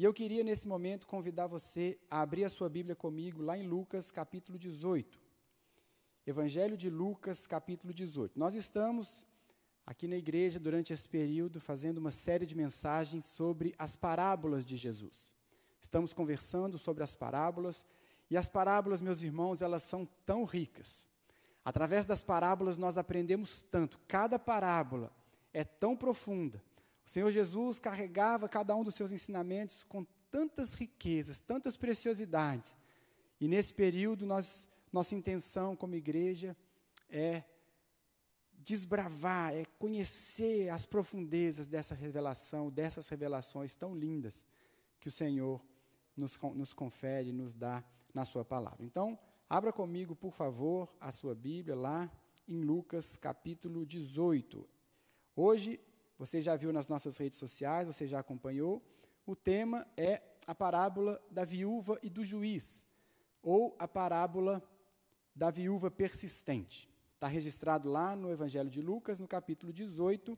E eu queria, nesse momento, convidar você a abrir a sua Bíblia comigo lá em Lucas, capítulo 18. Evangelho de Lucas, capítulo 18. Nós estamos aqui na igreja, durante esse período, fazendo uma série de mensagens sobre as parábolas de Jesus. Estamos conversando sobre as parábolas, e as parábolas, meus irmãos, elas são tão ricas. Através das parábolas nós aprendemos tanto. Cada parábola é tão profunda. O Senhor Jesus carregava cada um dos seus ensinamentos com tantas riquezas, tantas preciosidades. E nesse período, nós, nossa intenção como igreja é desbravar, é conhecer as profundezas dessa revelação, dessas revelações tão lindas que o Senhor nos, nos confere, nos dá na Sua palavra. Então, abra comigo, por favor, a sua Bíblia lá em Lucas capítulo 18. Hoje, você já viu nas nossas redes sociais, você já acompanhou, o tema é a parábola da viúva e do juiz, ou a parábola da viúva persistente. Está registrado lá no Evangelho de Lucas, no capítulo 18,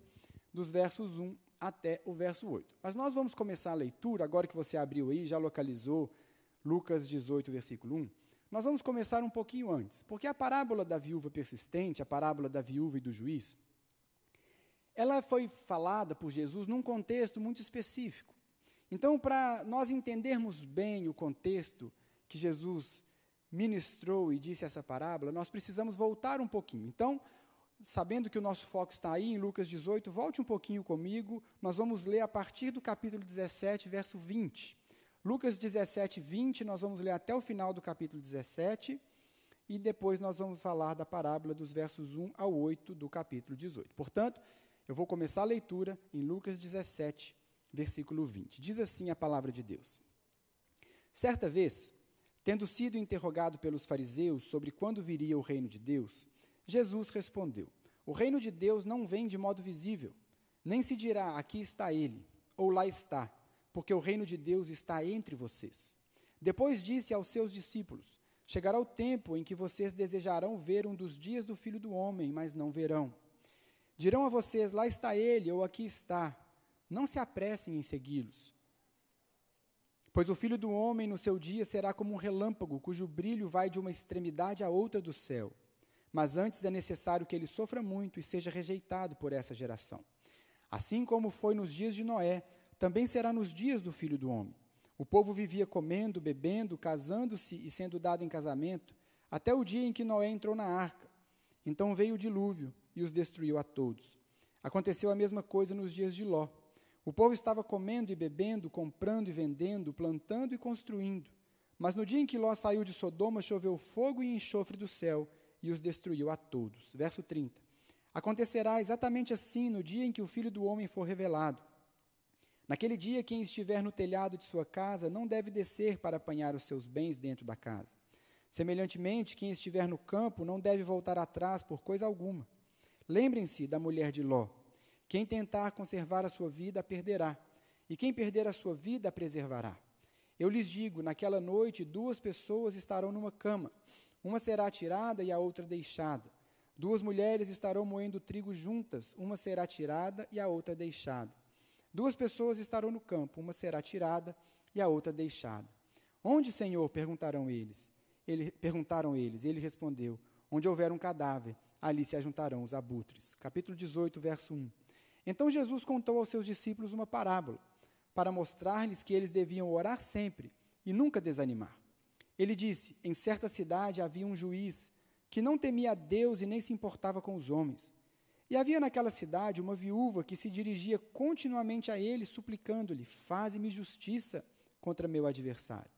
dos versos 1 até o verso 8. Mas nós vamos começar a leitura, agora que você abriu aí, já localizou Lucas 18, versículo 1. Nós vamos começar um pouquinho antes, porque a parábola da viúva persistente, a parábola da viúva e do juiz, ela foi falada por Jesus num contexto muito específico. Então, para nós entendermos bem o contexto que Jesus ministrou e disse essa parábola, nós precisamos voltar um pouquinho. Então, sabendo que o nosso foco está aí em Lucas 18, volte um pouquinho comigo, nós vamos ler a partir do capítulo 17, verso 20. Lucas 17, 20, nós vamos ler até o final do capítulo 17, e depois nós vamos falar da parábola dos versos 1 ao 8 do capítulo 18. Portanto, eu vou começar a leitura em Lucas 17, versículo 20. Diz assim a palavra de Deus. Certa vez, Tendo sido interrogado pelos fariseus sobre quando viria o reino de Deus, Jesus respondeu: O reino de Deus não vem de modo visível, nem se dirá aqui está ele, ou lá está, porque o reino de Deus está entre vocês. Depois disse aos seus discípulos: Chegará o tempo em que vocês desejarão ver um dos dias do filho do homem, mas não verão. Dirão a vocês: Lá está ele, ou aqui está. Não se apressem em segui-los Pois o filho do homem no seu dia será como um relâmpago, cujo brilho vai de uma extremidade à outra do céu. Mas antes é necessário que ele sofra muito e seja rejeitado por essa geração. Assim como foi nos dias de Noé, também será nos dias do filho do homem. O povo vivia comendo, bebendo, casando-se e sendo dado em casamento, até o dia em que Noé entrou na arca. Então veio o dilúvio e os destruiu a todos. Aconteceu a mesma coisa nos dias de Ló. O povo estava comendo e bebendo, comprando e vendendo, plantando e construindo. Mas no dia em que Ló saiu de Sodoma, choveu fogo e enxofre do céu e os destruiu a todos. Verso 30. Acontecerá exatamente assim no dia em que o Filho do Homem for revelado. Naquele dia, quem estiver no telhado de sua casa não deve descer para apanhar os seus bens dentro da casa. Semelhantemente, quem estiver no campo não deve voltar atrás por coisa alguma. Lembrem-se da mulher de Ló. Quem tentar conservar a sua vida a perderá, e quem perder a sua vida a preservará. Eu lhes digo: naquela noite duas pessoas estarão numa cama, uma será tirada e a outra deixada. Duas mulheres estarão moendo trigo juntas, uma será tirada e a outra deixada. Duas pessoas estarão no campo, uma será tirada e a outra deixada. Onde, Senhor? perguntaram eles. Ele, perguntaram eles. Ele respondeu: Onde houver um cadáver, ali se ajuntarão os abutres. Capítulo 18, verso 1. Então Jesus contou aos seus discípulos uma parábola, para mostrar-lhes que eles deviam orar sempre e nunca desanimar. Ele disse: Em certa cidade havia um juiz que não temia a Deus e nem se importava com os homens. E havia naquela cidade uma viúva que se dirigia continuamente a ele, suplicando-lhe: Faze-me justiça contra meu adversário.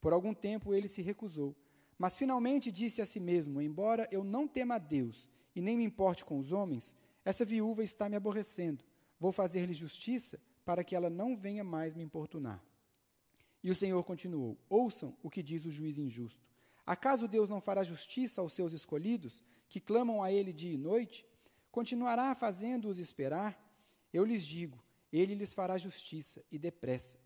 Por algum tempo ele se recusou, mas finalmente disse a si mesmo: Embora eu não tema a Deus e nem me importe com os homens, essa viúva está me aborrecendo. Vou fazer-lhe justiça para que ela não venha mais me importunar. E o Senhor continuou: Ouçam o que diz o juiz injusto. Acaso Deus não fará justiça aos seus escolhidos, que clamam a Ele dia e noite? Continuará fazendo-os esperar? Eu lhes digo: Ele lhes fará justiça, e depressa.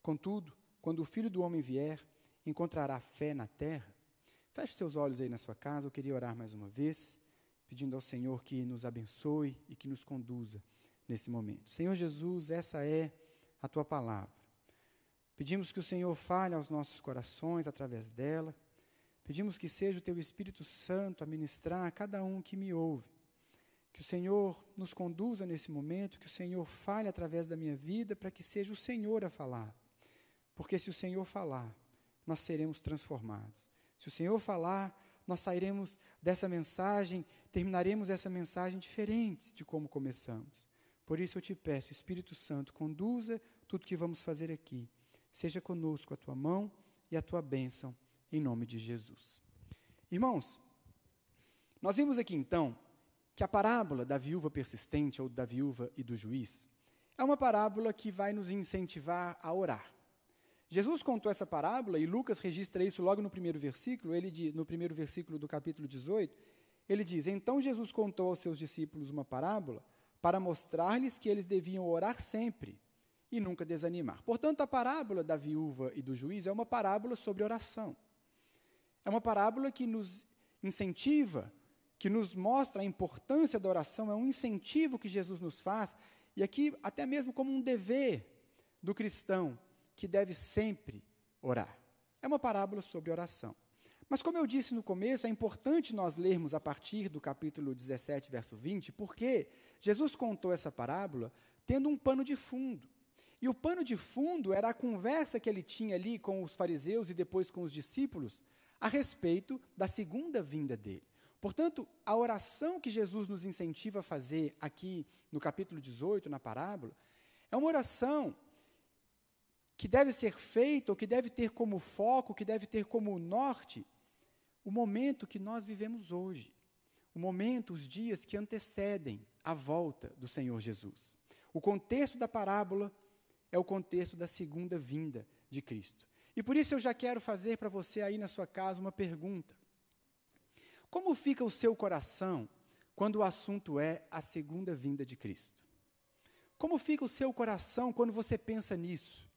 Contudo, quando o filho do homem vier, encontrará fé na terra? Feche seus olhos aí na sua casa, eu queria orar mais uma vez pedindo ao Senhor que nos abençoe e que nos conduza nesse momento. Senhor Jesus, essa é a tua palavra. Pedimos que o Senhor fale aos nossos corações através dela. Pedimos que seja o Teu Espírito Santo a ministrar a cada um que me ouve. Que o Senhor nos conduza nesse momento, que o Senhor fale através da minha vida, para que seja o Senhor a falar. Porque se o Senhor falar, nós seremos transformados. Se o Senhor falar, nós sairemos dessa mensagem, terminaremos essa mensagem diferentes de como começamos. Por isso eu te peço, Espírito Santo, conduza tudo que vamos fazer aqui. Seja conosco a tua mão e a tua bênção, em nome de Jesus. Irmãos, nós vimos aqui então que a parábola da viúva persistente ou da viúva e do juiz é uma parábola que vai nos incentivar a orar. Jesus contou essa parábola e Lucas registra isso logo no primeiro versículo, ele diz, no primeiro versículo do capítulo 18, ele diz: "Então Jesus contou aos seus discípulos uma parábola para mostrar-lhes que eles deviam orar sempre e nunca desanimar". Portanto, a parábola da viúva e do juiz é uma parábola sobre oração. É uma parábola que nos incentiva, que nos mostra a importância da oração, é um incentivo que Jesus nos faz, e aqui até mesmo como um dever do cristão que deve sempre orar. É uma parábola sobre oração. Mas, como eu disse no começo, é importante nós lermos a partir do capítulo 17, verso 20, porque Jesus contou essa parábola tendo um pano de fundo. E o pano de fundo era a conversa que ele tinha ali com os fariseus e depois com os discípulos a respeito da segunda vinda dele. Portanto, a oração que Jesus nos incentiva a fazer aqui no capítulo 18, na parábola, é uma oração que deve ser feito, ou que deve ter como foco, que deve ter como norte, o momento que nós vivemos hoje. O momento, os dias que antecedem a volta do Senhor Jesus. O contexto da parábola é o contexto da segunda vinda de Cristo. E por isso eu já quero fazer para você aí na sua casa uma pergunta. Como fica o seu coração quando o assunto é a segunda vinda de Cristo? Como fica o seu coração quando você pensa nisso?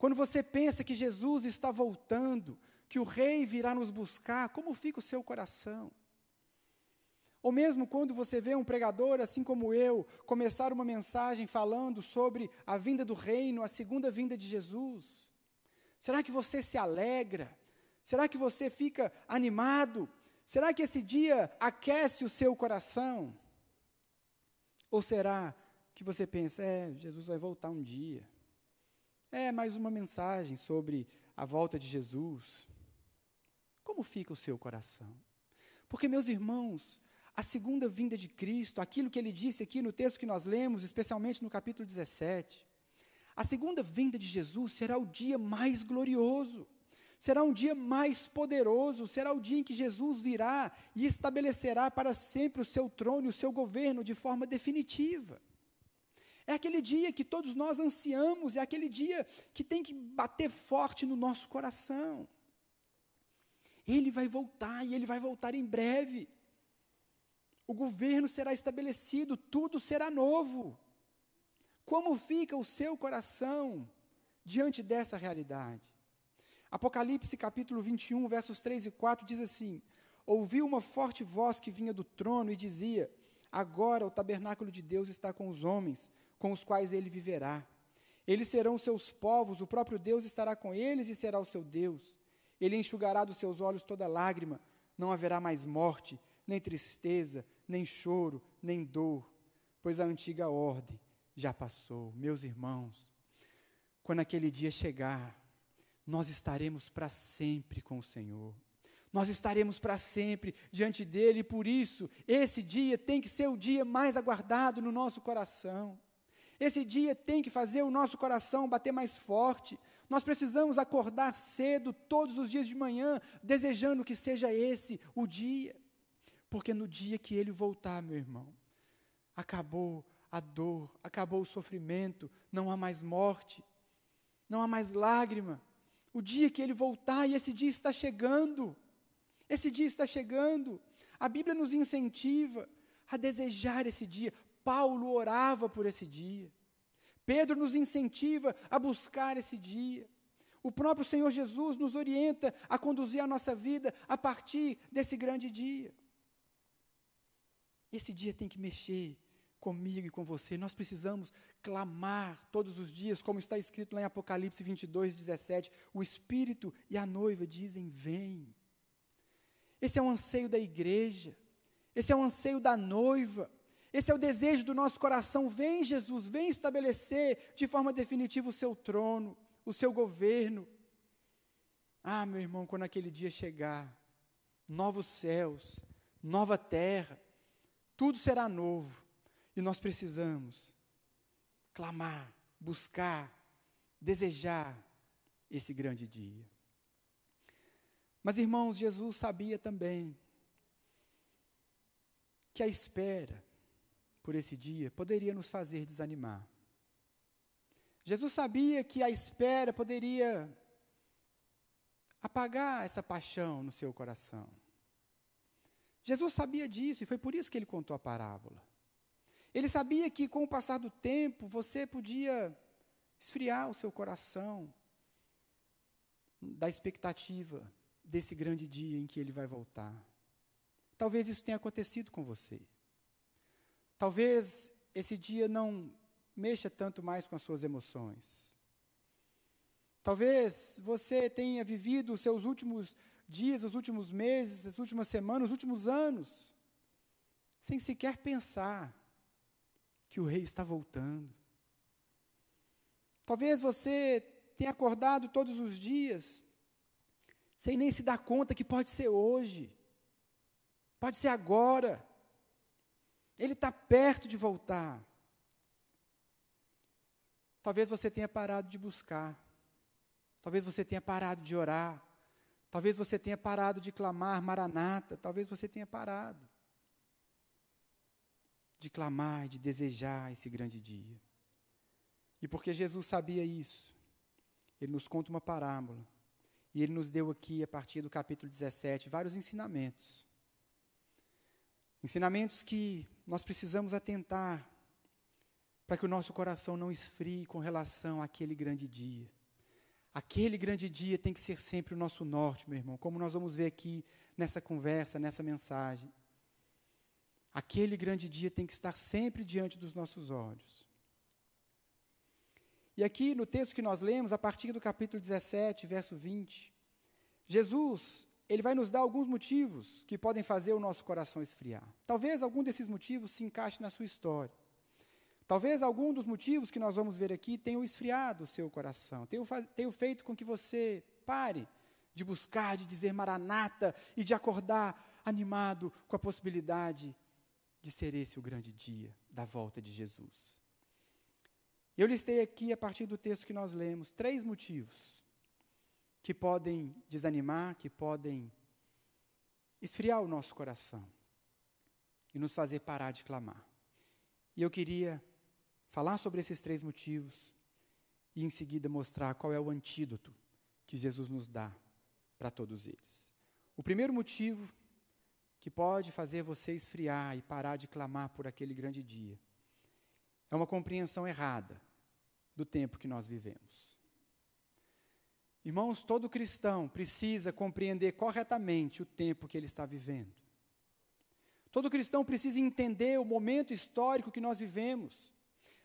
Quando você pensa que Jesus está voltando, que o rei virá nos buscar, como fica o seu coração? Ou mesmo quando você vê um pregador, assim como eu, começar uma mensagem falando sobre a vinda do reino, a segunda vinda de Jesus, será que você se alegra? Será que você fica animado? Será que esse dia aquece o seu coração? Ou será que você pensa, é, Jesus vai voltar um dia? É mais uma mensagem sobre a volta de Jesus. Como fica o seu coração? Porque, meus irmãos, a segunda vinda de Cristo, aquilo que ele disse aqui no texto que nós lemos, especialmente no capítulo 17, a segunda vinda de Jesus será o dia mais glorioso, será um dia mais poderoso, será o dia em que Jesus virá e estabelecerá para sempre o seu trono e o seu governo de forma definitiva. É aquele dia que todos nós ansiamos, é aquele dia que tem que bater forte no nosso coração. Ele vai voltar e ele vai voltar em breve. O governo será estabelecido, tudo será novo. Como fica o seu coração diante dessa realidade? Apocalipse capítulo 21, versos 3 e 4 diz assim: Ouviu uma forte voz que vinha do trono e dizia: Agora o tabernáculo de Deus está com os homens com os quais ele viverá. Eles serão seus povos, o próprio Deus estará com eles e será o seu Deus. Ele enxugará dos seus olhos toda lágrima, não haverá mais morte, nem tristeza, nem choro, nem dor, pois a antiga ordem já passou. Meus irmãos, quando aquele dia chegar, nós estaremos para sempre com o Senhor. Nós estaremos para sempre diante dele, e por isso, esse dia tem que ser o dia mais aguardado no nosso coração. Esse dia tem que fazer o nosso coração bater mais forte. Nós precisamos acordar cedo, todos os dias de manhã, desejando que seja esse o dia. Porque no dia que ele voltar, meu irmão, acabou a dor, acabou o sofrimento, não há mais morte, não há mais lágrima. O dia que ele voltar, e esse dia está chegando. Esse dia está chegando. A Bíblia nos incentiva a desejar esse dia. Paulo orava por esse dia. Pedro nos incentiva a buscar esse dia. O próprio Senhor Jesus nos orienta a conduzir a nossa vida a partir desse grande dia. Esse dia tem que mexer comigo e com você. Nós precisamos clamar todos os dias, como está escrito lá em Apocalipse 22, 17. O Espírito e a noiva dizem: Vem. Esse é o anseio da igreja, esse é o anseio da noiva, esse é o desejo do nosso coração. Vem, Jesus, vem estabelecer de forma definitiva o seu trono, o seu governo. Ah, meu irmão, quando aquele dia chegar, novos céus, nova terra, tudo será novo. E nós precisamos clamar, buscar, desejar esse grande dia. Mas, irmãos, Jesus sabia também que a espera por esse dia poderia nos fazer desanimar. Jesus sabia que a espera poderia apagar essa paixão no seu coração. Jesus sabia disso e foi por isso que ele contou a parábola. Ele sabia que com o passar do tempo você podia esfriar o seu coração da expectativa desse grande dia em que ele vai voltar. Talvez isso tenha acontecido com você. Talvez esse dia não mexa tanto mais com as suas emoções. Talvez você tenha vivido os seus últimos dias, os últimos meses, as últimas semanas, os últimos anos, sem sequer pensar que o rei está voltando. Talvez você tenha acordado todos os dias sem nem se dar conta que pode ser hoje, pode ser agora. Ele está perto de voltar. Talvez você tenha parado de buscar, talvez você tenha parado de orar, talvez você tenha parado de clamar Maranata, talvez você tenha parado de clamar, de desejar esse grande dia. E porque Jesus sabia isso, ele nos conta uma parábola. E ele nos deu aqui, a partir do capítulo 17, vários ensinamentos. Ensinamentos que nós precisamos atentar para que o nosso coração não esfrie com relação àquele grande dia. Aquele grande dia tem que ser sempre o nosso norte, meu irmão, como nós vamos ver aqui nessa conversa, nessa mensagem. Aquele grande dia tem que estar sempre diante dos nossos olhos. E aqui no texto que nós lemos, a partir do capítulo 17, verso 20, Jesus, ele vai nos dar alguns motivos que podem fazer o nosso coração esfriar. Talvez algum desses motivos se encaixe na sua história. Talvez algum dos motivos que nós vamos ver aqui tenha esfriado o seu coração, tenha, tenha feito com que você pare de buscar, de dizer maranata e de acordar animado com a possibilidade de ser esse o grande dia da volta de Jesus. Eu listei aqui, a partir do texto que nós lemos, três motivos que podem desanimar, que podem esfriar o nosso coração e nos fazer parar de clamar. E eu queria falar sobre esses três motivos e em seguida mostrar qual é o antídoto que Jesus nos dá para todos eles. O primeiro motivo que pode fazer você esfriar e parar de clamar por aquele grande dia. É uma compreensão errada do tempo que nós vivemos. Irmãos, todo cristão precisa compreender corretamente o tempo que ele está vivendo. Todo cristão precisa entender o momento histórico que nós vivemos.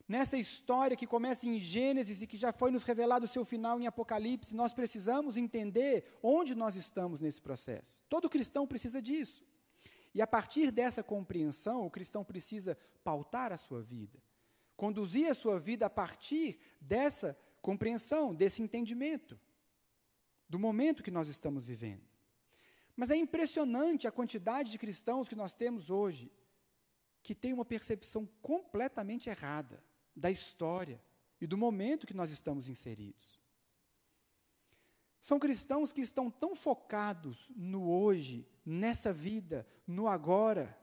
Nessa história que começa em Gênesis e que já foi nos revelado o seu final em Apocalipse, nós precisamos entender onde nós estamos nesse processo. Todo cristão precisa disso. E a partir dessa compreensão, o cristão precisa pautar a sua vida, conduzir a sua vida a partir dessa compreensão, desse entendimento, do momento que nós estamos vivendo. Mas é impressionante a quantidade de cristãos que nós temos hoje que tem uma percepção completamente errada da história e do momento que nós estamos inseridos. São cristãos que estão tão focados no hoje, nessa vida, no agora,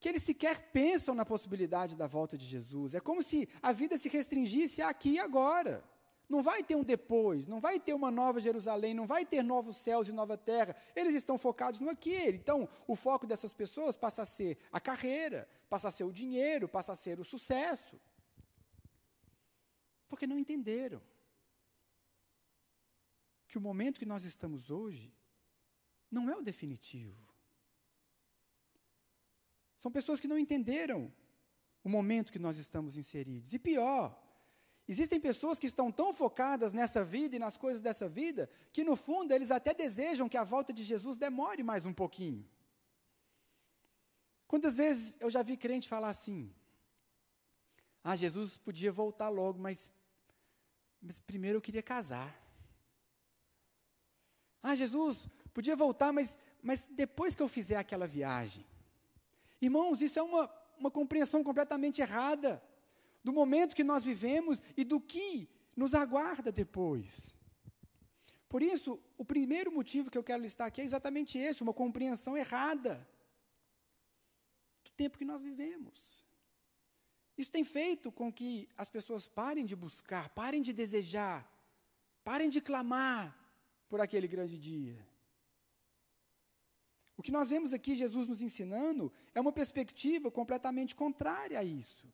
que eles sequer pensam na possibilidade da volta de Jesus. É como se a vida se restringisse aqui e agora. Não vai ter um depois, não vai ter uma nova Jerusalém, não vai ter novos céus e nova terra. Eles estão focados no aqui. Então, o foco dessas pessoas passa a ser a carreira, passa a ser o dinheiro, passa a ser o sucesso. Porque não entenderam que o momento que nós estamos hoje não é o definitivo. São pessoas que não entenderam o momento que nós estamos inseridos. E pior, existem pessoas que estão tão focadas nessa vida e nas coisas dessa vida, que no fundo eles até desejam que a volta de Jesus demore mais um pouquinho. Quantas vezes eu já vi crente falar assim: Ah, Jesus podia voltar logo, mas, mas primeiro eu queria casar. Ah, Jesus podia voltar, mas, mas depois que eu fizer aquela viagem. Irmãos, isso é uma, uma compreensão completamente errada do momento que nós vivemos e do que nos aguarda depois. Por isso, o primeiro motivo que eu quero listar aqui é exatamente esse, uma compreensão errada do tempo que nós vivemos. Isso tem feito com que as pessoas parem de buscar, parem de desejar, parem de clamar por aquele grande dia. O que nós vemos aqui Jesus nos ensinando é uma perspectiva completamente contrária a isso.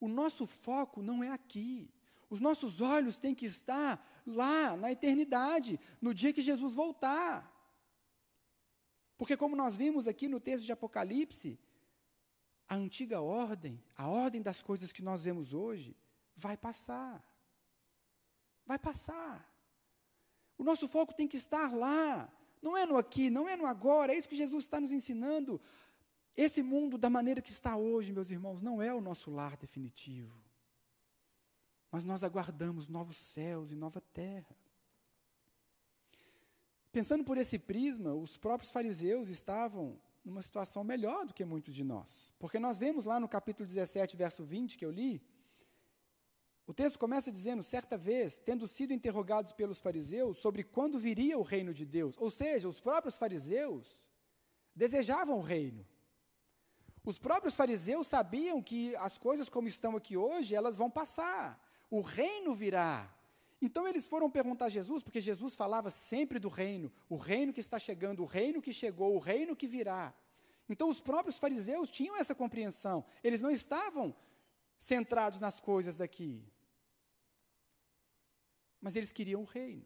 O nosso foco não é aqui. Os nossos olhos têm que estar lá, na eternidade, no dia que Jesus voltar. Porque, como nós vimos aqui no texto de Apocalipse, a antiga ordem, a ordem das coisas que nós vemos hoje, vai passar. Vai passar. O nosso foco tem que estar lá, não é no aqui, não é no agora, é isso que Jesus está nos ensinando. Esse mundo, da maneira que está hoje, meus irmãos, não é o nosso lar definitivo. Mas nós aguardamos novos céus e nova terra. Pensando por esse prisma, os próprios fariseus estavam numa situação melhor do que muitos de nós. Porque nós vemos lá no capítulo 17, verso 20, que eu li, o texto começa dizendo: certa vez, tendo sido interrogados pelos fariseus sobre quando viria o reino de Deus, ou seja, os próprios fariseus desejavam o reino. Os próprios fariseus sabiam que as coisas como estão aqui hoje, elas vão passar. O reino virá. Então eles foram perguntar a Jesus, porque Jesus falava sempre do reino, o reino que está chegando, o reino que chegou, o reino que virá. Então os próprios fariseus tinham essa compreensão. Eles não estavam centrados nas coisas daqui mas eles queriam o reino.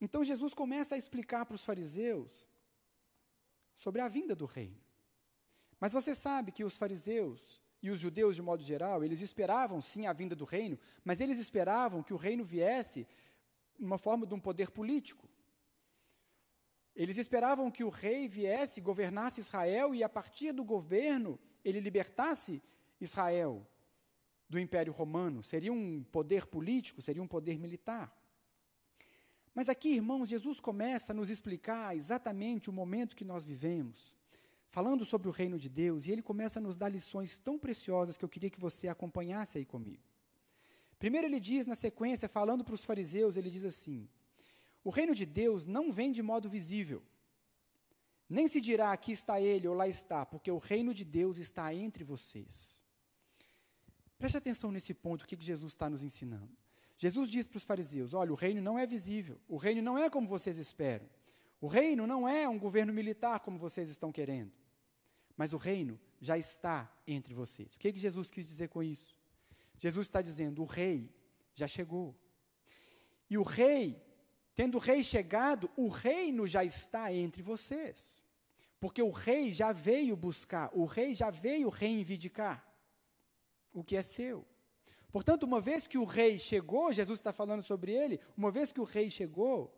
Então Jesus começa a explicar para os fariseus sobre a vinda do reino. Mas você sabe que os fariseus e os judeus, de modo geral, eles esperavam sim a vinda do reino, mas eles esperavam que o reino viesse numa forma de um poder político. Eles esperavam que o rei viesse, governasse Israel e, a partir do governo, ele libertasse Israel do Império Romano, seria um poder político, seria um poder militar. Mas aqui, irmãos, Jesus começa a nos explicar exatamente o momento que nós vivemos, falando sobre o reino de Deus, e ele começa a nos dar lições tão preciosas que eu queria que você acompanhasse aí comigo. Primeiro, ele diz, na sequência, falando para os fariseus, ele diz assim: O reino de Deus não vem de modo visível, nem se dirá aqui está ele ou lá está, porque o reino de Deus está entre vocês. Preste atenção nesse ponto, o que Jesus está nos ensinando. Jesus diz para os fariseus: olha, o reino não é visível, o reino não é como vocês esperam, o reino não é um governo militar como vocês estão querendo, mas o reino já está entre vocês. O que, que Jesus quis dizer com isso? Jesus está dizendo: o rei já chegou. E o rei, tendo o rei chegado, o reino já está entre vocês. Porque o rei já veio buscar, o rei já veio reivindicar o que é seu. Portanto, uma vez que o rei chegou, Jesus está falando sobre ele, uma vez que o rei chegou,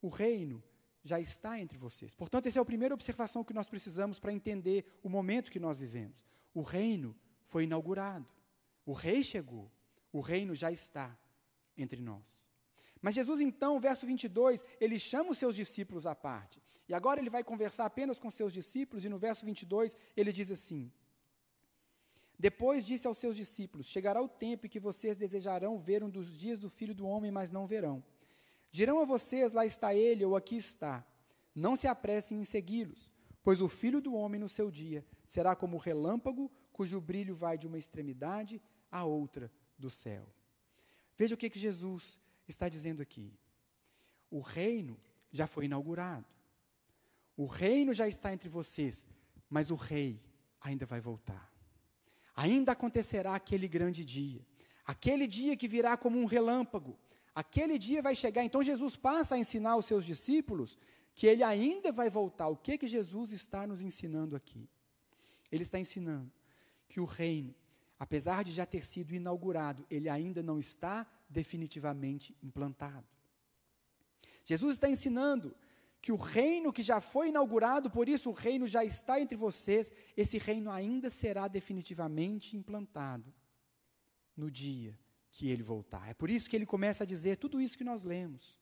o reino já está entre vocês. Portanto, essa é a primeira observação que nós precisamos para entender o momento que nós vivemos. O reino foi inaugurado. O rei chegou. O reino já está entre nós. Mas Jesus, então, verso 22, ele chama os seus discípulos à parte. E agora ele vai conversar apenas com seus discípulos, e no verso 22 ele diz assim: depois disse aos seus discípulos: Chegará o tempo em que vocês desejarão ver um dos dias do filho do homem, mas não verão. Dirão a vocês: Lá está ele, ou aqui está. Não se apressem em segui-los, pois o filho do homem no seu dia será como o relâmpago, cujo brilho vai de uma extremidade à outra do céu. Veja o que, que Jesus está dizendo aqui. O reino já foi inaugurado. O reino já está entre vocês, mas o rei ainda vai voltar ainda acontecerá aquele grande dia. Aquele dia que virá como um relâmpago. Aquele dia vai chegar. Então Jesus passa a ensinar aos seus discípulos que ele ainda vai voltar. O que que Jesus está nos ensinando aqui? Ele está ensinando que o reino, apesar de já ter sido inaugurado, ele ainda não está definitivamente implantado. Jesus está ensinando que o reino que já foi inaugurado, por isso o reino já está entre vocês, esse reino ainda será definitivamente implantado no dia que ele voltar. É por isso que ele começa a dizer tudo isso que nós lemos.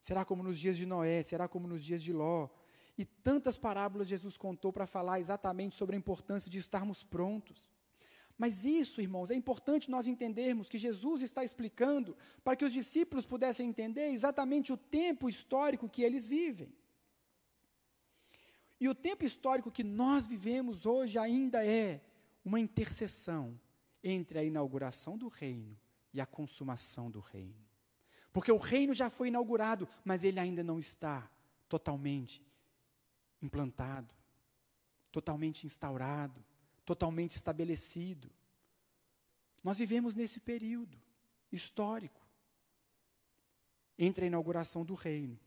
Será como nos dias de Noé, será como nos dias de Ló. E tantas parábolas Jesus contou para falar exatamente sobre a importância de estarmos prontos. Mas isso, irmãos, é importante nós entendermos que Jesus está explicando para que os discípulos pudessem entender exatamente o tempo histórico que eles vivem. E o tempo histórico que nós vivemos hoje ainda é uma intercessão entre a inauguração do reino e a consumação do reino. Porque o reino já foi inaugurado, mas ele ainda não está totalmente implantado, totalmente instaurado, totalmente estabelecido. Nós vivemos nesse período histórico entre a inauguração do reino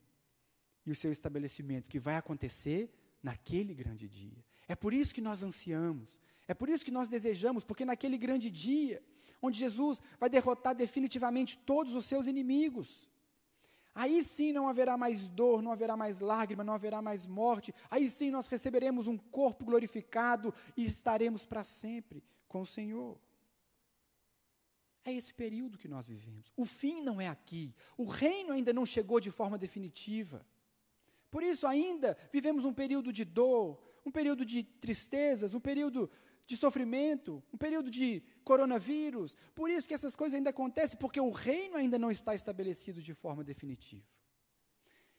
e o seu estabelecimento, que vai acontecer naquele grande dia. É por isso que nós ansiamos, é por isso que nós desejamos, porque naquele grande dia onde Jesus vai derrotar definitivamente todos os seus inimigos. Aí sim não haverá mais dor, não haverá mais lágrima, não haverá mais morte. Aí sim nós receberemos um corpo glorificado e estaremos para sempre com o Senhor. É esse período que nós vivemos. O fim não é aqui. O reino ainda não chegou de forma definitiva. Por isso, ainda vivemos um período de dor, um período de tristezas, um período de sofrimento, um período de coronavírus. Por isso que essas coisas ainda acontecem, porque o reino ainda não está estabelecido de forma definitiva.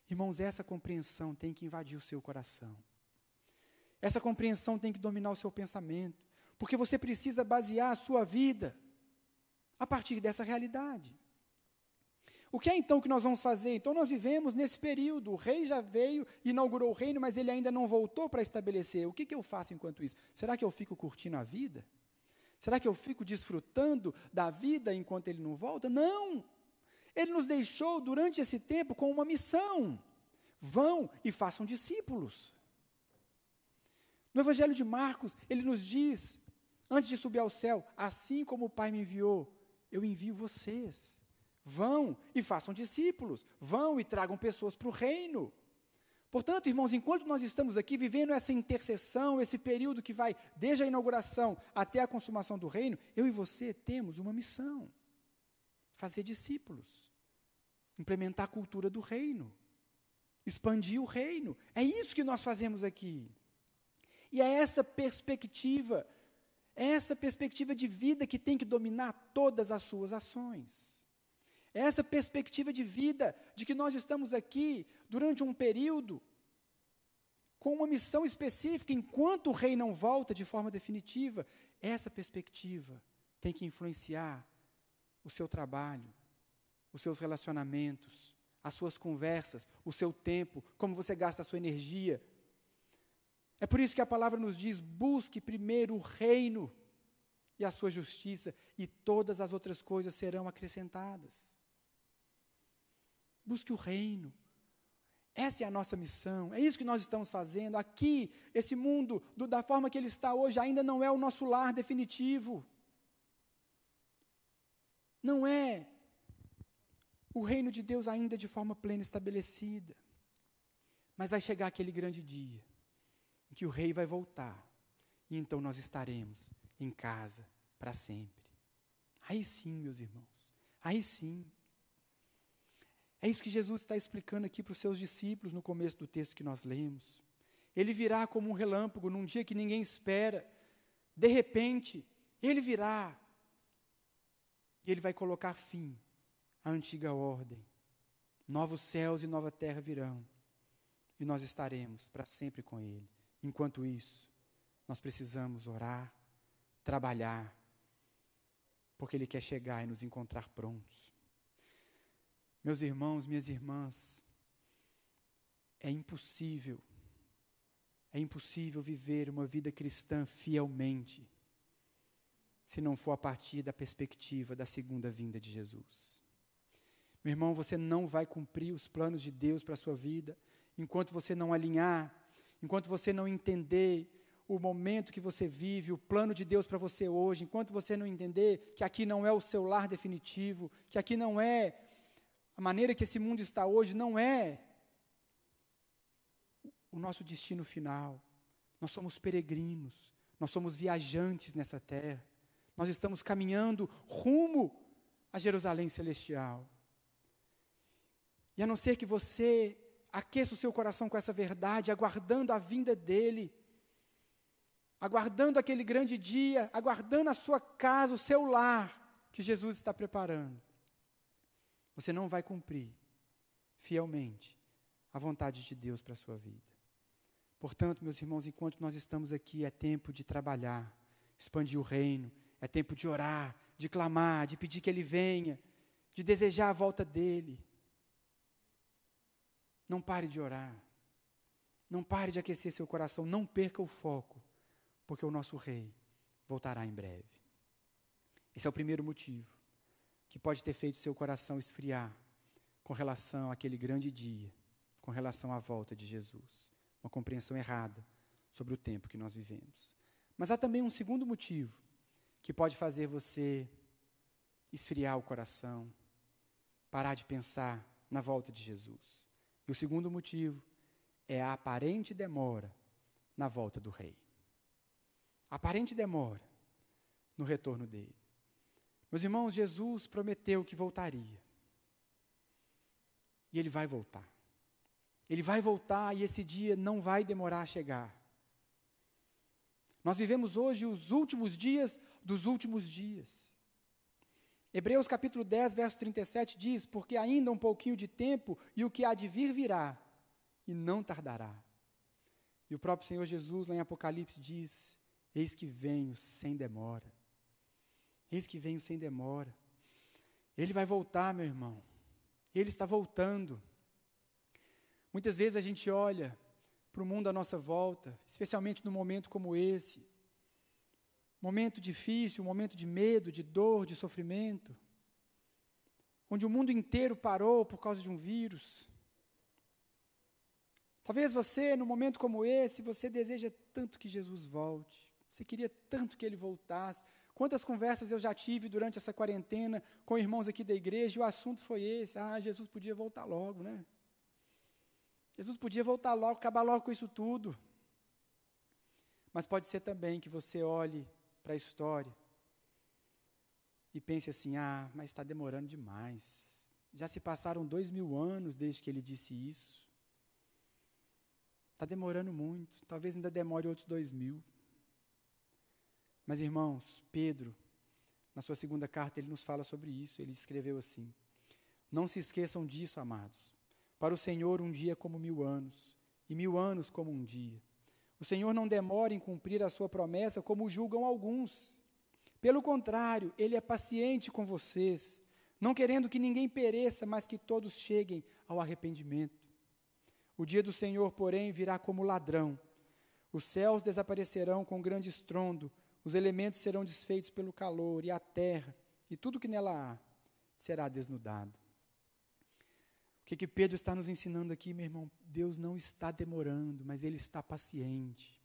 Irmãos, essa compreensão tem que invadir o seu coração. Essa compreensão tem que dominar o seu pensamento, porque você precisa basear a sua vida a partir dessa realidade. O que é então que nós vamos fazer? Então nós vivemos nesse período. O rei já veio, inaugurou o reino, mas ele ainda não voltou para estabelecer. O que, que eu faço enquanto isso? Será que eu fico curtindo a vida? Será que eu fico desfrutando da vida enquanto ele não volta? Não! Ele nos deixou durante esse tempo com uma missão. Vão e façam discípulos. No Evangelho de Marcos, ele nos diz, antes de subir ao céu, assim como o Pai me enviou, eu envio vocês. Vão e façam discípulos, vão e tragam pessoas para o reino. Portanto, irmãos, enquanto nós estamos aqui vivendo essa intercessão, esse período que vai desde a inauguração até a consumação do reino, eu e você temos uma missão: fazer discípulos, implementar a cultura do reino, expandir o reino. É isso que nós fazemos aqui. E é essa perspectiva, é essa perspectiva de vida que tem que dominar todas as suas ações essa perspectiva de vida, de que nós estamos aqui durante um período com uma missão específica, enquanto o rei não volta de forma definitiva, essa perspectiva tem que influenciar o seu trabalho, os seus relacionamentos, as suas conversas, o seu tempo, como você gasta a sua energia. É por isso que a palavra nos diz: busque primeiro o reino e a sua justiça, e todas as outras coisas serão acrescentadas. Busque o reino. Essa é a nossa missão, é isso que nós estamos fazendo. Aqui, esse mundo, do, da forma que ele está hoje, ainda não é o nosso lar definitivo. Não é o reino de Deus ainda de forma plena estabelecida. Mas vai chegar aquele grande dia em que o rei vai voltar, e então nós estaremos em casa para sempre. Aí sim, meus irmãos, aí sim. É isso que Jesus está explicando aqui para os seus discípulos no começo do texto que nós lemos. Ele virá como um relâmpago num dia que ninguém espera. De repente, ele virá. E ele vai colocar fim à antiga ordem. Novos céus e nova terra virão. E nós estaremos para sempre com ele. Enquanto isso, nós precisamos orar, trabalhar, porque ele quer chegar e nos encontrar prontos. Meus irmãos, minhas irmãs, é impossível, é impossível viver uma vida cristã fielmente, se não for a partir da perspectiva da segunda vinda de Jesus. Meu irmão, você não vai cumprir os planos de Deus para a sua vida enquanto você não alinhar, enquanto você não entender o momento que você vive, o plano de Deus para você hoje, enquanto você não entender que aqui não é o seu lar definitivo, que aqui não é a maneira que esse mundo está hoje, não é o nosso destino final. Nós somos peregrinos, nós somos viajantes nessa terra. Nós estamos caminhando rumo a Jerusalém celestial. E a não ser que você aqueça o seu coração com essa verdade, aguardando a vinda dEle, aguardando aquele grande dia, aguardando a sua casa, o seu lar, que Jesus está preparando, você não vai cumprir fielmente a vontade de Deus para a sua vida. Portanto, meus irmãos, enquanto nós estamos aqui, é tempo de trabalhar, expandir o reino, é tempo de orar, de clamar, de pedir que Ele venha, de desejar a volta dEle. Não pare de orar. Não pare de aquecer seu coração. Não perca o foco, porque o nosso Rei voltará em breve. Esse é o primeiro motivo que pode ter feito seu coração esfriar com relação àquele grande dia, com relação à volta de Jesus. Uma compreensão errada sobre o tempo que nós vivemos. Mas há também um segundo motivo que pode fazer você esfriar o coração, parar de pensar na volta de Jesus. E o segundo motivo é a aparente demora na volta do rei. Aparente demora no retorno dele. Meus irmãos, Jesus prometeu que voltaria. E ele vai voltar. Ele vai voltar e esse dia não vai demorar a chegar. Nós vivemos hoje os últimos dias dos últimos dias. Hebreus capítulo 10, verso 37 diz: Porque ainda um pouquinho de tempo e o que há de vir virá, e não tardará. E o próprio Senhor Jesus, lá em Apocalipse, diz: Eis que venho sem demora. Eis que venho sem demora. Ele vai voltar, meu irmão. Ele está voltando. Muitas vezes a gente olha para o mundo à nossa volta, especialmente num momento como esse. Momento difícil, um momento de medo, de dor, de sofrimento. Onde o mundo inteiro parou por causa de um vírus. Talvez você, num momento como esse, você deseja tanto que Jesus volte. Você queria tanto que ele voltasse. Quantas conversas eu já tive durante essa quarentena com irmãos aqui da igreja e o assunto foi esse: ah, Jesus podia voltar logo, né? Jesus podia voltar logo, acabar logo com isso tudo. Mas pode ser também que você olhe para a história e pense assim: ah, mas está demorando demais. Já se passaram dois mil anos desde que ele disse isso. Está demorando muito. Talvez ainda demore outros dois mil. Mas, irmãos, Pedro, na sua segunda carta, ele nos fala sobre isso. Ele escreveu assim: Não se esqueçam disso, amados. Para o Senhor, um dia é como mil anos, e mil anos como um dia. O Senhor não demora em cumprir a sua promessa, como julgam alguns. Pelo contrário, Ele é paciente com vocês, não querendo que ninguém pereça, mas que todos cheguem ao arrependimento. O dia do Senhor, porém, virá como ladrão. Os céus desaparecerão com grande estrondo, os elementos serão desfeitos pelo calor, e a terra, e tudo que nela há, será desnudado. O que, que Pedro está nos ensinando aqui, meu irmão? Deus não está demorando, mas Ele está paciente,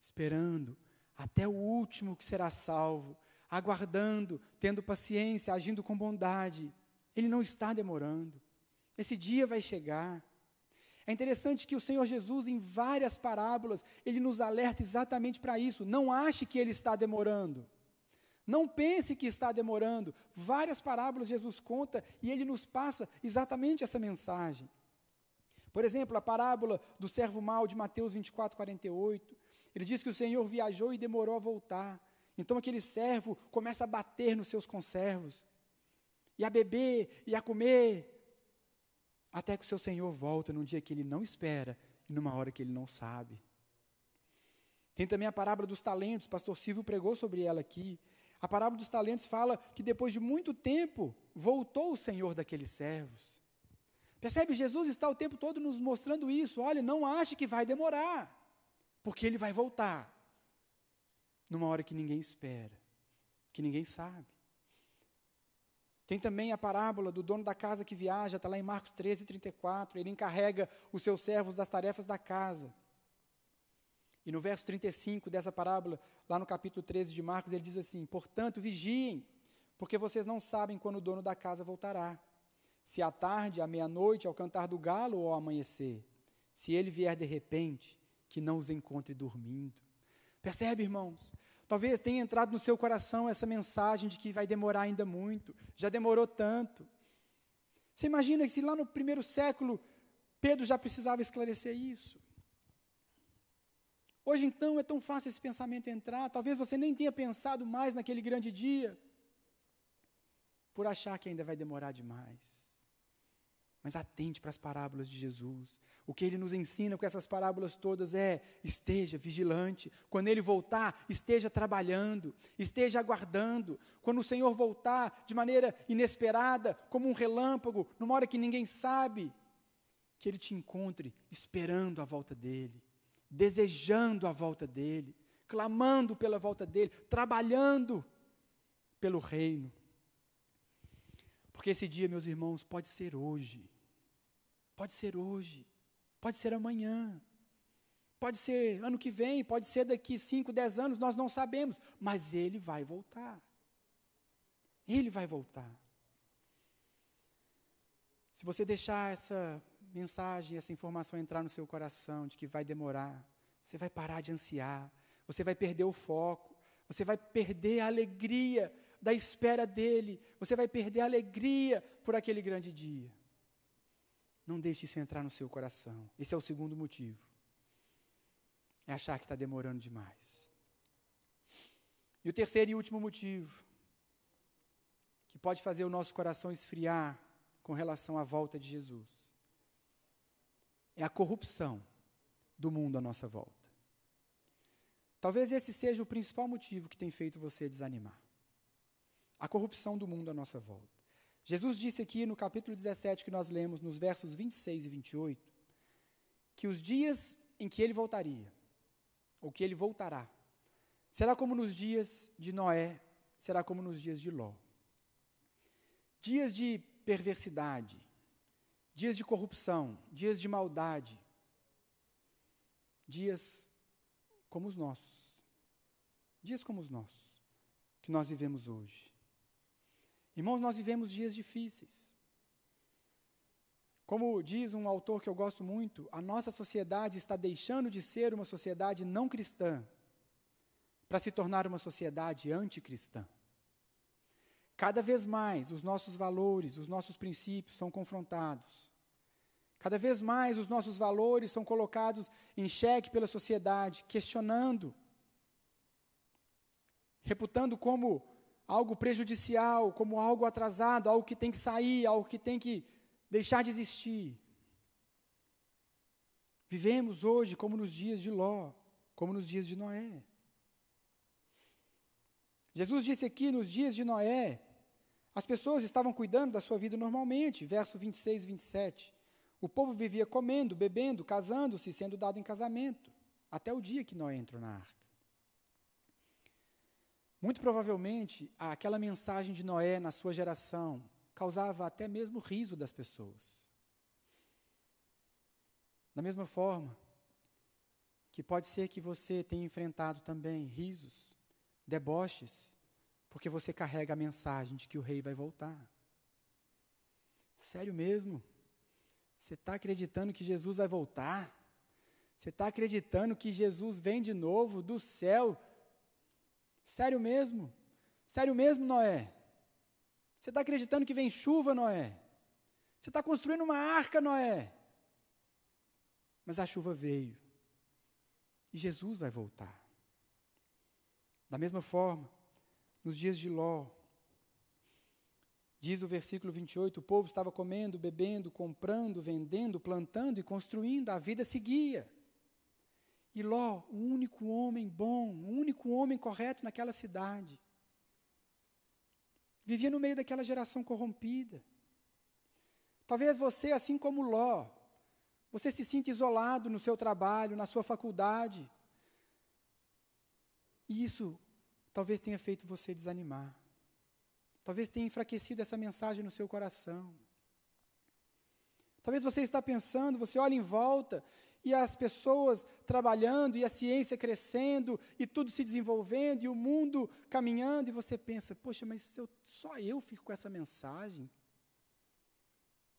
esperando até o último que será salvo, aguardando, tendo paciência, agindo com bondade. Ele não está demorando. Esse dia vai chegar. É interessante que o Senhor Jesus, em várias parábolas, ele nos alerta exatamente para isso. Não ache que ele está demorando. Não pense que está demorando. Várias parábolas Jesus conta e ele nos passa exatamente essa mensagem. Por exemplo, a parábola do servo mau de Mateus 24, 48. Ele diz que o Senhor viajou e demorou a voltar. Então aquele servo começa a bater nos seus conservos, e a beber, e a comer, até que o seu Senhor volta num dia que ele não espera e numa hora que ele não sabe. Tem também a parábola dos talentos, o pastor Silvio pregou sobre ela aqui. A parábola dos talentos fala que depois de muito tempo voltou o Senhor daqueles servos. Percebe? Jesus está o tempo todo nos mostrando isso. Olha, não ache que vai demorar, porque ele vai voltar numa hora que ninguém espera, que ninguém sabe. Tem também a parábola do dono da casa que viaja, está lá em Marcos 13, 34. Ele encarrega os seus servos das tarefas da casa. E no verso 35 dessa parábola, lá no capítulo 13 de Marcos, ele diz assim: Portanto, vigiem, porque vocês não sabem quando o dono da casa voltará. Se à tarde, à meia-noite, ao cantar do galo ou ao amanhecer. Se ele vier de repente, que não os encontre dormindo. Percebe, irmãos? Talvez tenha entrado no seu coração essa mensagem de que vai demorar ainda muito, já demorou tanto. Você imagina que se lá no primeiro século Pedro já precisava esclarecer isso. Hoje então é tão fácil esse pensamento entrar, talvez você nem tenha pensado mais naquele grande dia, por achar que ainda vai demorar demais. Mas atente para as parábolas de Jesus. O que ele nos ensina com essas parábolas todas é: esteja vigilante. Quando ele voltar, esteja trabalhando, esteja aguardando. Quando o Senhor voltar de maneira inesperada, como um relâmpago, numa hora que ninguém sabe, que ele te encontre esperando a volta dele, desejando a volta dele, clamando pela volta dele, trabalhando pelo reino. Porque esse dia, meus irmãos, pode ser hoje. Pode ser hoje, pode ser amanhã, pode ser ano que vem, pode ser daqui 5, 10 anos, nós não sabemos, mas ele vai voltar. Ele vai voltar. Se você deixar essa mensagem, essa informação entrar no seu coração de que vai demorar, você vai parar de ansiar, você vai perder o foco, você vai perder a alegria da espera dele, você vai perder a alegria por aquele grande dia. Não deixe isso entrar no seu coração. Esse é o segundo motivo. É achar que está demorando demais. E o terceiro e último motivo, que pode fazer o nosso coração esfriar com relação à volta de Jesus, é a corrupção do mundo à nossa volta. Talvez esse seja o principal motivo que tem feito você desanimar. A corrupção do mundo à nossa volta. Jesus disse aqui no capítulo 17 que nós lemos, nos versos 26 e 28, que os dias em que ele voltaria, ou que ele voltará, será como nos dias de Noé, será como nos dias de Ló. Dias de perversidade, dias de corrupção, dias de maldade, dias como os nossos, dias como os nossos, que nós vivemos hoje. Irmãos, nós vivemos dias difíceis. Como diz um autor que eu gosto muito, a nossa sociedade está deixando de ser uma sociedade não cristã para se tornar uma sociedade anticristã. Cada vez mais os nossos valores, os nossos princípios são confrontados. Cada vez mais os nossos valores são colocados em xeque pela sociedade, questionando, reputando como algo prejudicial, como algo atrasado, algo que tem que sair, algo que tem que deixar de existir. Vivemos hoje como nos dias de Ló, como nos dias de Noé. Jesus disse aqui, nos dias de Noé, as pessoas estavam cuidando da sua vida normalmente, verso 26 e 27. O povo vivia comendo, bebendo, casando-se, sendo dado em casamento, até o dia que Noé entrou na arca. Muito provavelmente, aquela mensagem de Noé na sua geração causava até mesmo riso das pessoas. Da mesma forma que pode ser que você tenha enfrentado também risos, deboches, porque você carrega a mensagem de que o rei vai voltar. Sério mesmo? Você está acreditando que Jesus vai voltar? Você está acreditando que Jesus vem de novo do céu Sério mesmo? Sério mesmo, Noé? Você está acreditando que vem chuva, Noé? Você está construindo uma arca, Noé? Mas a chuva veio. E Jesus vai voltar. Da mesma forma, nos dias de Ló, diz o versículo 28, o povo estava comendo, bebendo, comprando, vendendo, plantando e construindo, a vida seguia. E Ló, o único homem bom, o único homem correto naquela cidade, vivia no meio daquela geração corrompida. Talvez você, assim como Ló, você se sinta isolado no seu trabalho, na sua faculdade. E isso talvez tenha feito você desanimar. Talvez tenha enfraquecido essa mensagem no seu coração. Talvez você está pensando, você olha em volta e as pessoas trabalhando e a ciência crescendo e tudo se desenvolvendo e o mundo caminhando e você pensa, poxa, mas eu, só eu fico com essa mensagem?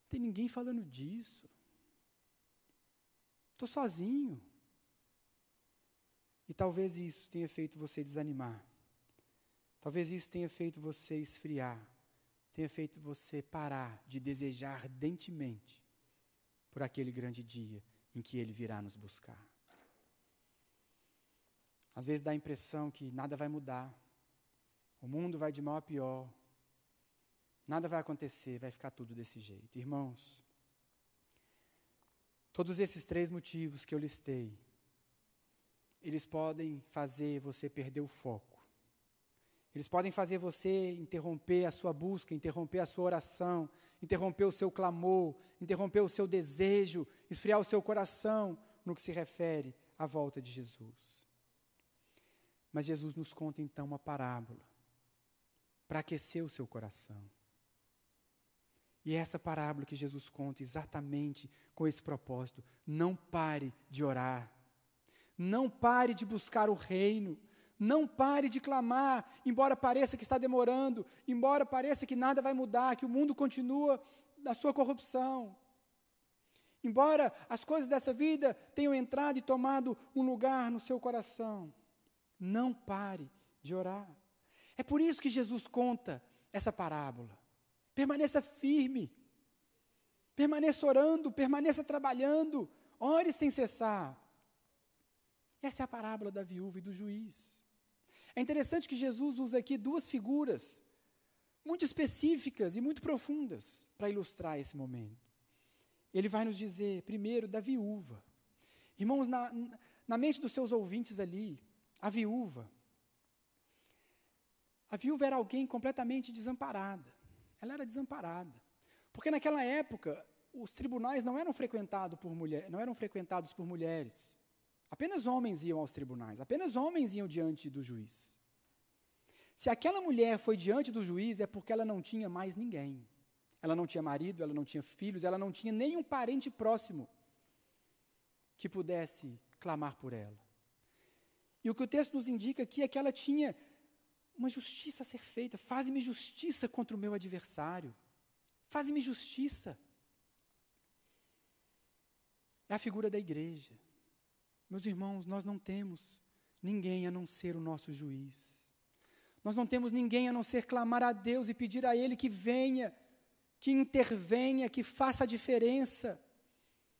Não tem ninguém falando disso. Estou sozinho. E talvez isso tenha feito você desanimar. Talvez isso tenha feito você esfriar. Tenha feito você parar de desejar ardentemente por aquele grande dia em que Ele virá nos buscar. Às vezes dá a impressão que nada vai mudar, o mundo vai de mal a pior, nada vai acontecer, vai ficar tudo desse jeito. Irmãos, todos esses três motivos que eu listei, eles podem fazer você perder o foco. Eles podem fazer você interromper a sua busca, interromper a sua oração, interromper o seu clamor, interromper o seu desejo, esfriar o seu coração no que se refere à volta de Jesus. Mas Jesus nos conta então uma parábola para aquecer o seu coração. E é essa parábola que Jesus conta exatamente com esse propósito. Não pare de orar. Não pare de buscar o reino. Não pare de clamar, embora pareça que está demorando, embora pareça que nada vai mudar, que o mundo continua na sua corrupção. Embora as coisas dessa vida tenham entrado e tomado um lugar no seu coração, não pare de orar. É por isso que Jesus conta essa parábola. Permaneça firme. Permaneça orando, permaneça trabalhando, ore sem cessar. Essa é a parábola da viúva e do juiz. É interessante que Jesus usa aqui duas figuras muito específicas e muito profundas para ilustrar esse momento. Ele vai nos dizer, primeiro, da viúva. Irmãos, na, na mente dos seus ouvintes ali, a viúva. A viúva era alguém completamente desamparada. Ela era desamparada. Porque naquela época, os tribunais não eram frequentados por, mulher, não eram frequentados por mulheres. Apenas homens iam aos tribunais, apenas homens iam diante do juiz. Se aquela mulher foi diante do juiz, é porque ela não tinha mais ninguém. Ela não tinha marido, ela não tinha filhos, ela não tinha nenhum parente próximo que pudesse clamar por ela. E o que o texto nos indica aqui é que ela tinha uma justiça a ser feita. Faze-me justiça contra o meu adversário. Faze-me justiça. É a figura da igreja. Meus irmãos, nós não temos ninguém a não ser o nosso juiz. Nós não temos ninguém a não ser clamar a Deus e pedir a Ele que venha, que intervenha, que faça a diferença.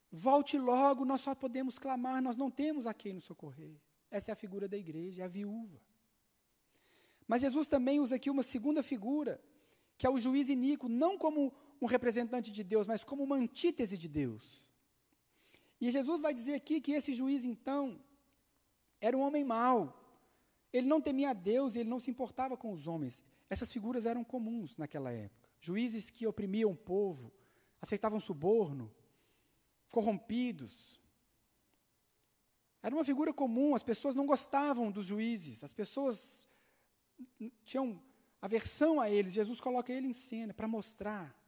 Volte logo, nós só podemos clamar, nós não temos a quem nos socorrer. Essa é a figura da igreja, é a viúva. Mas Jesus também usa aqui uma segunda figura, que é o juiz iníquo, não como um representante de Deus, mas como uma antítese de Deus. E Jesus vai dizer aqui que esse juiz, então, era um homem mau. Ele não temia a Deus e ele não se importava com os homens. Essas figuras eram comuns naquela época. Juízes que oprimiam o povo, aceitavam suborno, corrompidos. Era uma figura comum, as pessoas não gostavam dos juízes, as pessoas tinham aversão a eles. Jesus coloca ele em cena para mostrar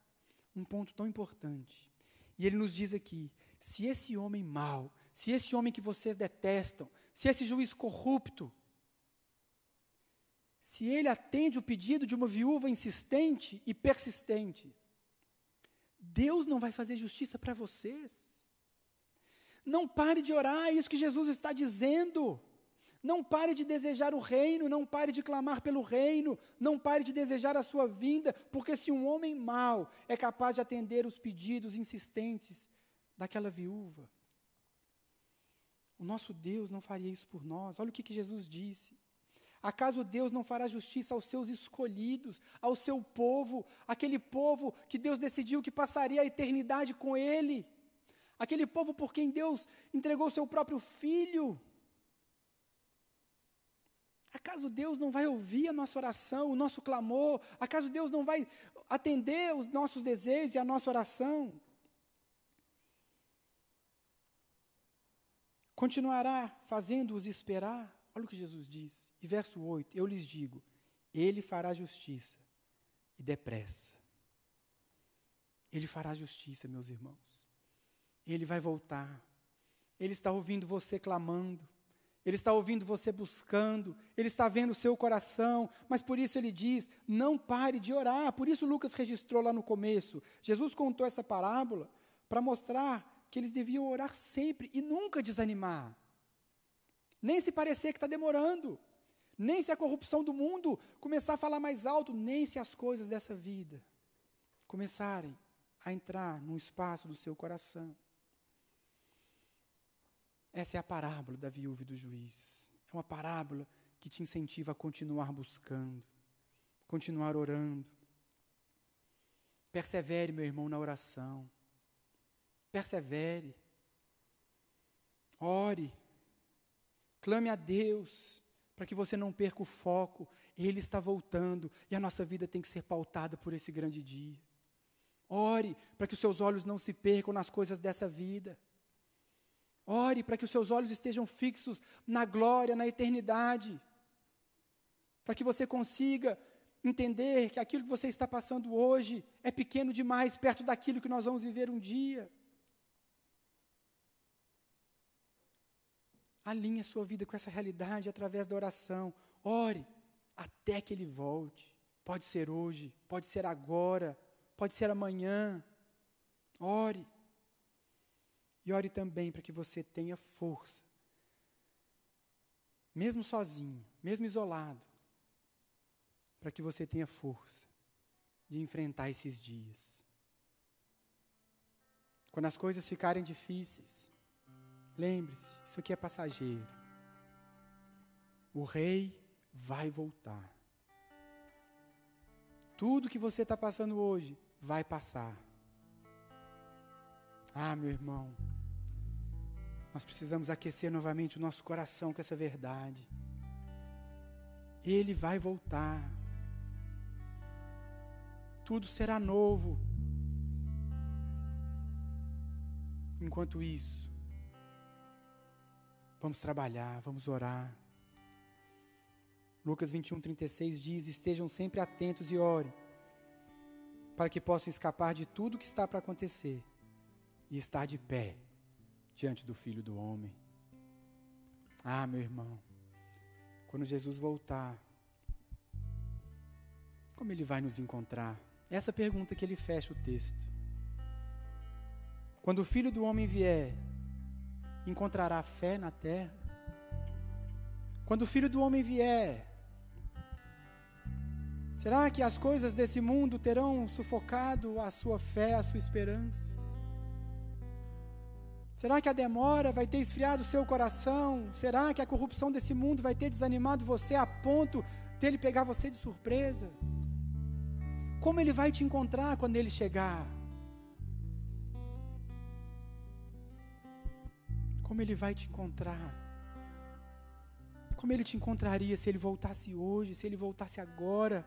um ponto tão importante. E ele nos diz aqui se esse homem mau, se esse homem que vocês detestam, se esse juiz corrupto, se ele atende o pedido de uma viúva insistente e persistente, Deus não vai fazer justiça para vocês. Não pare de orar, é isso que Jesus está dizendo. Não pare de desejar o reino, não pare de clamar pelo reino, não pare de desejar a sua vinda, porque se um homem mau é capaz de atender os pedidos insistentes daquela viúva. O nosso Deus não faria isso por nós. Olha o que, que Jesus disse. Acaso Deus não fará justiça aos seus escolhidos, ao seu povo, aquele povo que Deus decidiu que passaria a eternidade com Ele, aquele povo por quem Deus entregou o seu próprio filho? Acaso Deus não vai ouvir a nossa oração, o nosso clamor? Acaso Deus não vai atender os nossos desejos e a nossa oração? Continuará fazendo-os esperar? Olha o que Jesus diz. E verso 8: Eu lhes digo: Ele fará justiça e depressa. Ele fará justiça, meus irmãos. Ele vai voltar. Ele está ouvindo você clamando. Ele está ouvindo você buscando, Ele está vendo o seu coração, mas por isso Ele diz: não pare de orar. Por isso Lucas registrou lá no começo. Jesus contou essa parábola para mostrar que eles deviam orar sempre e nunca desanimar. Nem se parecer que está demorando, nem se a corrupção do mundo começar a falar mais alto, nem se as coisas dessa vida começarem a entrar num espaço do seu coração. Essa é a parábola da viúva e do juiz. É uma parábola que te incentiva a continuar buscando, continuar orando. Persevere, meu irmão, na oração. Persevere. Ore. Clame a Deus para que você não perca o foco. Ele está voltando e a nossa vida tem que ser pautada por esse grande dia. Ore para que os seus olhos não se percam nas coisas dessa vida. Ore para que os seus olhos estejam fixos na glória, na eternidade. Para que você consiga entender que aquilo que você está passando hoje é pequeno demais perto daquilo que nós vamos viver um dia. Alinhe a sua vida com essa realidade através da oração. Ore até que ele volte. Pode ser hoje, pode ser agora, pode ser amanhã. Ore. E ore também para que você tenha força, mesmo sozinho, mesmo isolado, para que você tenha força de enfrentar esses dias. Quando as coisas ficarem difíceis, lembre-se: isso aqui é passageiro. O rei vai voltar. Tudo que você está passando hoje vai passar. Ah, meu irmão, nós precisamos aquecer novamente o nosso coração com essa verdade. Ele vai voltar. Tudo será novo. Enquanto isso, vamos trabalhar, vamos orar. Lucas 21, 36 diz: Estejam sempre atentos e orem, para que possam escapar de tudo que está para acontecer e estar de pé diante do Filho do Homem. Ah, meu irmão, quando Jesus voltar, como ele vai nos encontrar? Essa pergunta que ele fecha o texto. Quando o Filho do Homem vier, encontrará fé na terra? Quando o Filho do Homem vier, será que as coisas desse mundo terão sufocado a sua fé, a sua esperança? Será que a demora vai ter esfriado o seu coração? Será que a corrupção desse mundo vai ter desanimado você a ponto dele pegar você de surpresa? Como ele vai te encontrar quando ele chegar? Como ele vai te encontrar? Como ele te encontraria se ele voltasse hoje, se ele voltasse agora?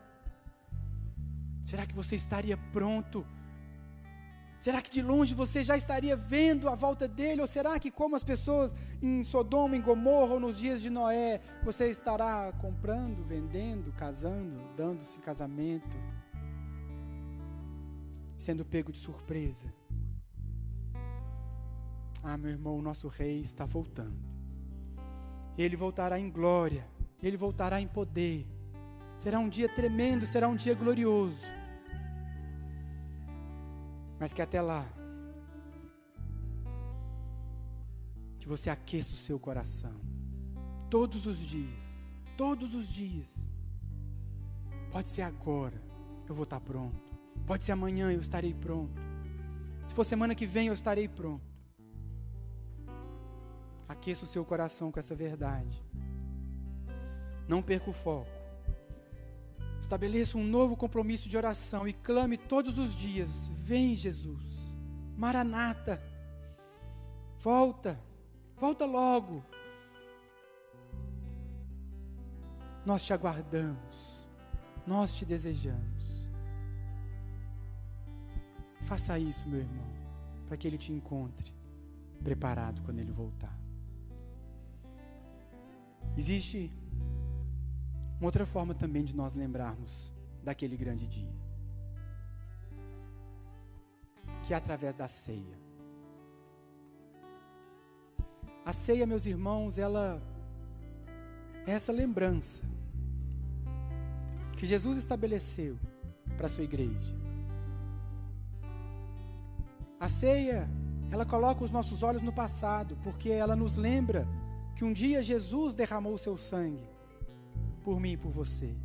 Será que você estaria pronto Será que de longe você já estaria vendo a volta dele? Ou será que, como as pessoas em Sodoma, em Gomorra ou nos dias de Noé, você estará comprando, vendendo, casando, dando-se casamento, sendo pego de surpresa? Ah, meu irmão, o nosso rei está voltando. Ele voltará em glória, ele voltará em poder. Será um dia tremendo, será um dia glorioso. Mas que até lá, que você aqueça o seu coração, todos os dias, todos os dias. Pode ser agora, eu vou estar pronto. Pode ser amanhã, eu estarei pronto. Se for semana que vem, eu estarei pronto. Aqueça o seu coração com essa verdade. Não perca o foco. Estabeleça um novo compromisso de oração e clame todos os dias: Vem, Jesus. Maranata. Volta. Volta logo. Nós te aguardamos. Nós te desejamos. Faça isso, meu irmão, para que ele te encontre preparado quando ele voltar. Existe uma outra forma também de nós lembrarmos daquele grande dia. que é através da ceia. A ceia, meus irmãos, ela é essa lembrança que Jesus estabeleceu para a sua igreja. A ceia, ela coloca os nossos olhos no passado, porque ela nos lembra que um dia Jesus derramou o seu sangue por mim e por você.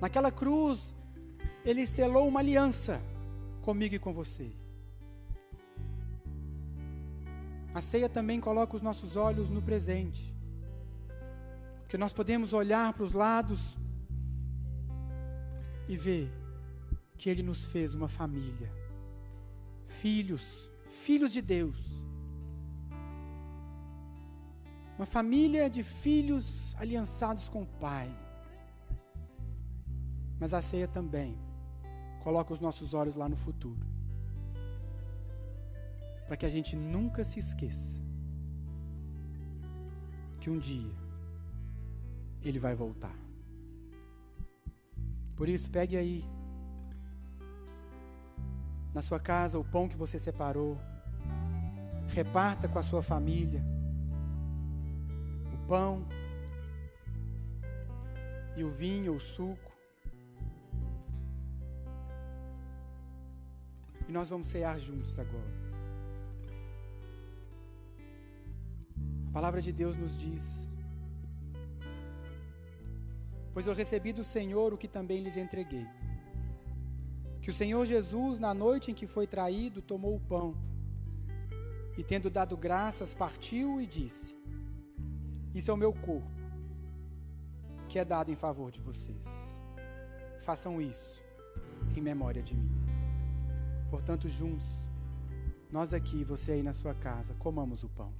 Naquela cruz, ele selou uma aliança comigo e com você. A ceia também coloca os nossos olhos no presente. Que nós podemos olhar para os lados e ver que Ele nos fez uma família, filhos, filhos de Deus. Uma família de filhos aliançados com o Pai. Mas a ceia também coloca os nossos olhos lá no futuro para que a gente nunca se esqueça que um dia ele vai voltar. Por isso, pegue aí na sua casa o pão que você separou, reparta com a sua família pão e o vinho, o suco. E nós vamos cear juntos agora. palavra de Deus nos diz: Pois eu recebi do Senhor o que também lhes entreguei. Que o Senhor Jesus, na noite em que foi traído, tomou o pão e, tendo dado graças, partiu e disse: Isso é o meu corpo, que é dado em favor de vocês. Façam isso em memória de mim. Portanto, juntos, nós aqui, você aí na sua casa, comamos o pão.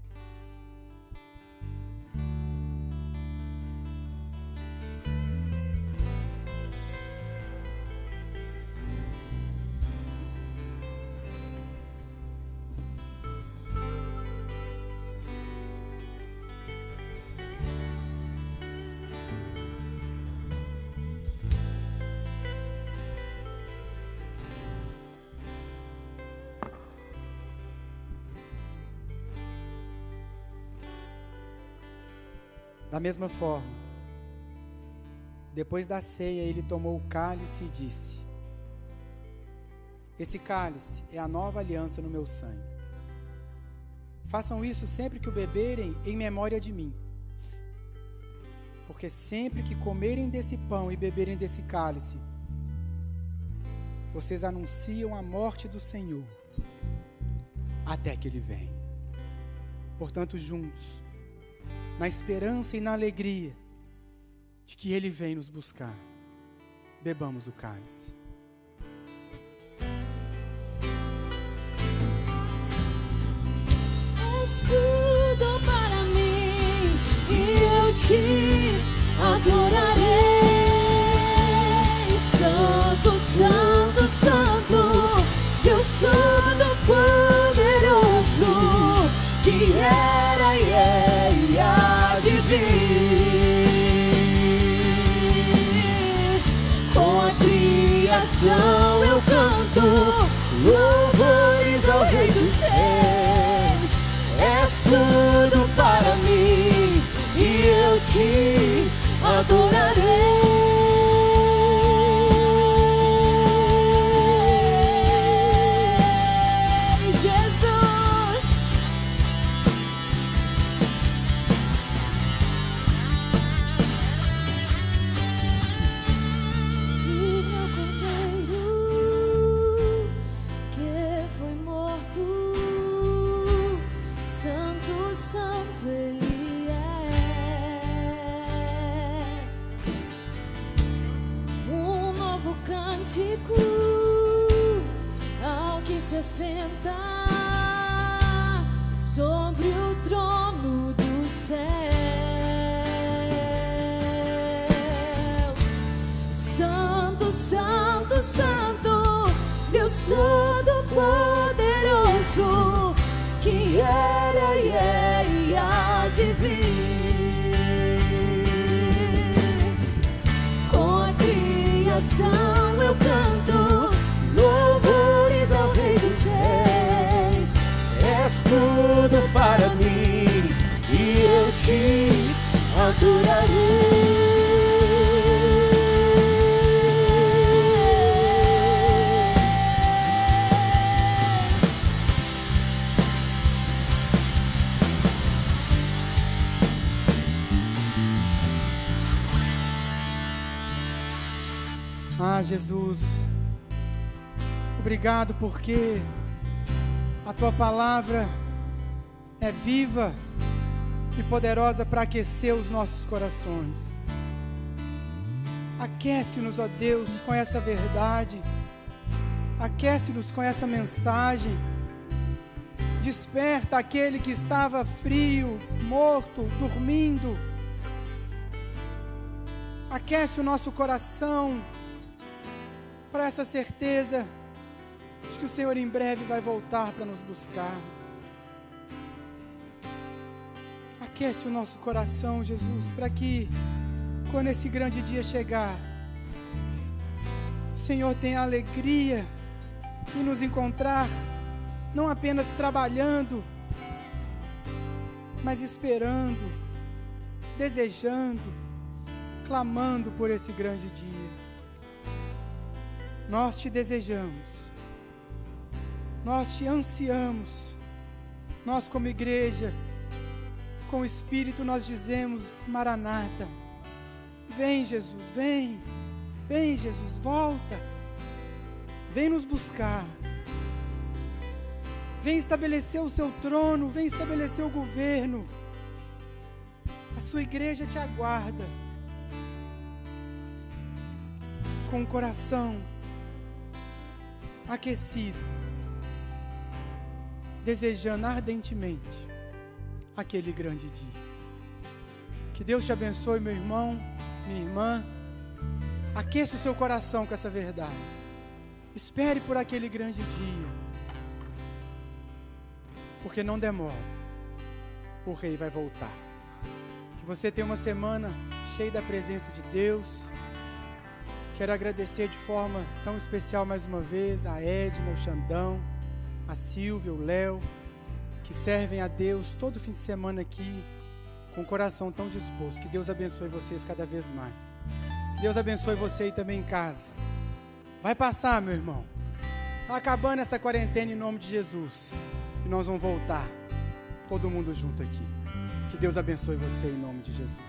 Da mesma forma, depois da ceia, ele tomou o cálice e disse: Esse cálice é a nova aliança no meu sangue. Façam isso sempre que o beberem em memória de mim. Porque sempre que comerem desse pão e beberem desse cálice, vocês anunciam a morte do Senhor até que ele venha. Portanto, juntos, na esperança e na alegria de que Ele vem nos buscar. Bebamos o cálice. Ah, Jesus, obrigado porque a tua palavra é viva e poderosa para aquecer os nossos corações. Aquece-nos, ó Deus, com essa verdade. Aquece-nos com essa mensagem. Desperta aquele que estava frio, morto, dormindo. Aquece o nosso coração para essa certeza de que o Senhor em breve vai voltar para nos buscar. Aquece o nosso coração, Jesus, para que quando esse grande dia chegar, o Senhor tenha alegria em nos encontrar, não apenas trabalhando, mas esperando, desejando, clamando por esse grande dia. Nós te desejamos, nós te ansiamos, nós, como igreja, com o Espírito, nós dizemos: Maranata, vem, Jesus, vem, vem, Jesus, volta, vem nos buscar, vem estabelecer o seu trono, vem estabelecer o governo. A sua igreja te aguarda com o coração aquecido, desejando ardentemente aquele grande dia. Que Deus te abençoe, meu irmão, minha irmã. Aqueça o seu coração com essa verdade. Espere por aquele grande dia. Porque não demora. O rei vai voltar. Que você tenha uma semana cheia da presença de Deus. Quero agradecer de forma tão especial mais uma vez a Edna, o Xandão, a Silvia, o Léo que servem a Deus todo fim de semana aqui, com o coração tão disposto. Que Deus abençoe vocês cada vez mais. Deus abençoe você aí também em casa. Vai passar, meu irmão. Está acabando essa quarentena em nome de Jesus. E nós vamos voltar, todo mundo junto aqui. Que Deus abençoe você em nome de Jesus.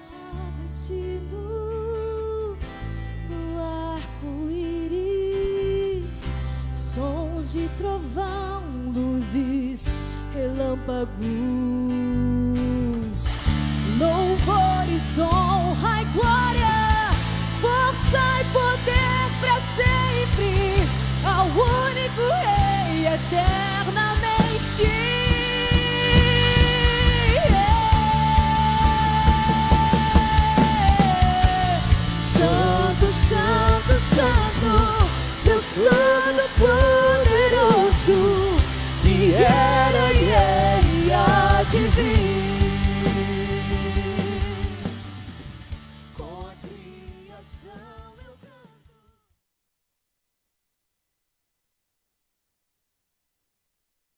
Raios de trovão, luzes, relâmpagos, louvores, horizonte e glória, força e poder para sempre, ao único Rei eternamente. Yeah.